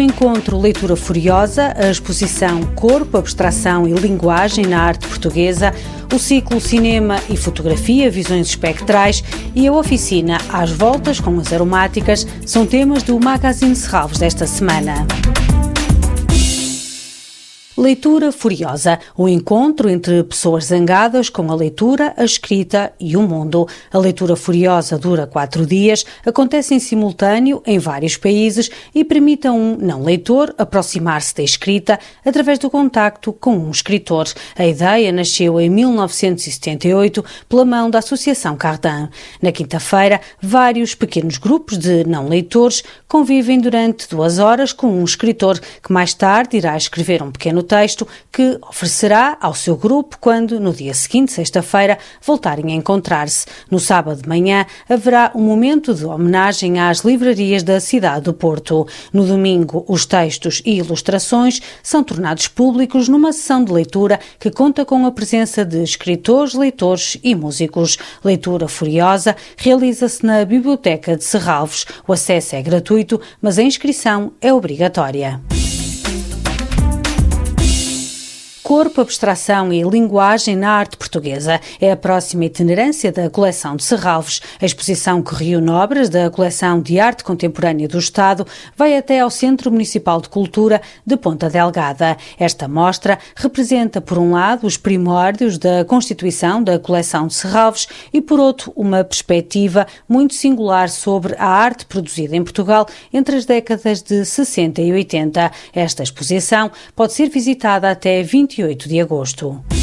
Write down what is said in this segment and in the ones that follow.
encontro Leitura Furiosa, a exposição Corpo, Abstração e Linguagem na Arte Portuguesa, o ciclo Cinema e Fotografia, Visões Espectrais e a oficina Às Voltas com as Aromáticas são temas do Magazine Serralves desta semana. Leitura Furiosa, o um encontro entre pessoas zangadas com a leitura, a escrita e o mundo. A leitura furiosa dura quatro dias, acontece em simultâneo em vários países e permite a um não leitor aproximar-se da escrita através do contacto com um escritor. A ideia nasceu em 1978 pela mão da Associação Cardin. Na quinta-feira, vários pequenos grupos de não leitores convivem durante duas horas com um escritor que mais tarde irá escrever um pequeno texto que oferecerá ao seu grupo quando, no dia seguinte, sexta-feira, voltarem a encontrar-se. No sábado de manhã haverá um momento de homenagem às livrarias da cidade do Porto. No domingo, os textos e ilustrações são tornados públicos numa sessão de leitura que conta com a presença de escritores, leitores e músicos. Leitura Furiosa realiza-se na Biblioteca de Serralves. O acesso é gratuito, mas a inscrição é obrigatória. Corpo, Abstração e Linguagem na Arte Portuguesa é a próxima itinerância da coleção de Serralves. A exposição que reúne obras da coleção de arte contemporânea do Estado vai até ao Centro Municipal de Cultura de Ponta Delgada. Esta mostra representa, por um lado, os primórdios da constituição da coleção de Serralves e, por outro, uma perspectiva muito singular sobre a arte produzida em Portugal entre as décadas de 60 e 80. Esta exposição pode ser visitada até 28 28 de agosto.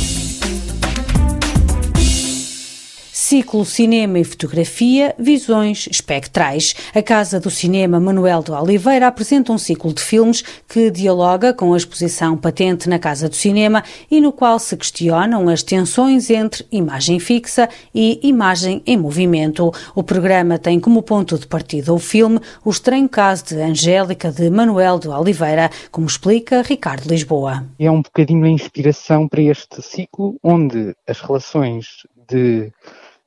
Ciclo Cinema e Fotografia, Visões Espectrais. A Casa do Cinema Manuel de Oliveira apresenta um ciclo de filmes que dialoga com a exposição patente na Casa do Cinema e no qual se questionam as tensões entre imagem fixa e imagem em movimento. O programa tem como ponto de partida o filme O Estranho Caso de Angélica de Manuel de Oliveira, como explica Ricardo Lisboa. É um bocadinho a inspiração para este ciclo, onde as relações de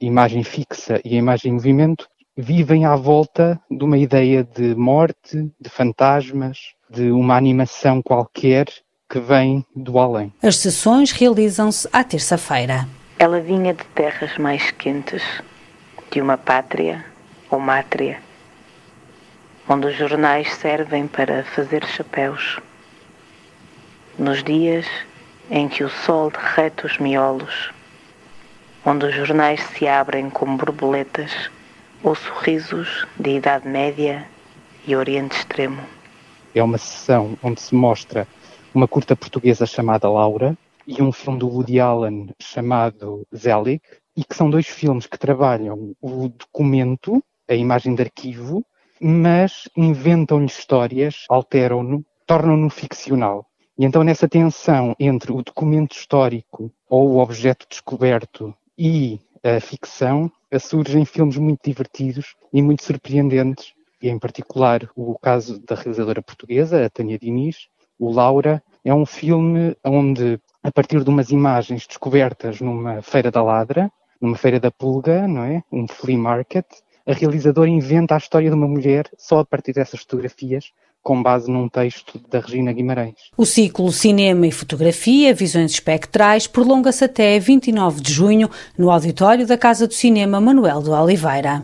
imagem fixa e a imagem em movimento vivem à volta de uma ideia de morte, de fantasmas, de uma animação qualquer que vem do além. As sessões realizam-se à terça-feira. Ela vinha de terras mais quentes, de uma pátria ou mátria, onde os jornais servem para fazer chapéus. Nos dias em que o sol derrete os miolos onde os jornais se abrem como borboletas ou sorrisos de Idade Média e Oriente Extremo. É uma sessão onde se mostra uma curta portuguesa chamada Laura e um filme do Woody Allen chamado Zelig, e que são dois filmes que trabalham o documento, a imagem de arquivo, mas inventam-lhe histórias, alteram-no, tornam-no ficcional. E então, nessa tensão entre o documento histórico ou o objeto descoberto e a ficção surgem filmes muito divertidos e muito surpreendentes, e em particular o caso da realizadora portuguesa, a Tânia Diniz, o Laura, é um filme onde, a partir de umas imagens descobertas numa feira da ladra, numa feira da pulga, não é? Um flea market, a realizadora inventa a história de uma mulher só a partir dessas fotografias com base num texto da Regina Guimarães. O ciclo Cinema e Fotografia, Visões Espectrais, prolonga-se até 29 de junho no auditório da Casa do Cinema Manuel de Oliveira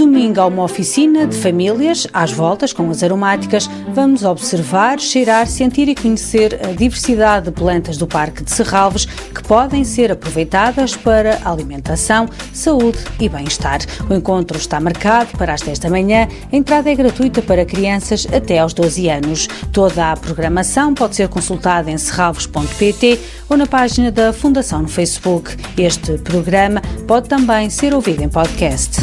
domingo há uma oficina de famílias, às voltas com as aromáticas. Vamos observar, cheirar, sentir e conhecer a diversidade de plantas do Parque de Serralves que podem ser aproveitadas para alimentação, saúde e bem-estar. O encontro está marcado para as 10 da manhã. A entrada é gratuita para crianças até aos 12 anos. Toda a programação pode ser consultada em serralves.pt ou na página da Fundação no Facebook. Este programa pode também ser ouvido em podcast.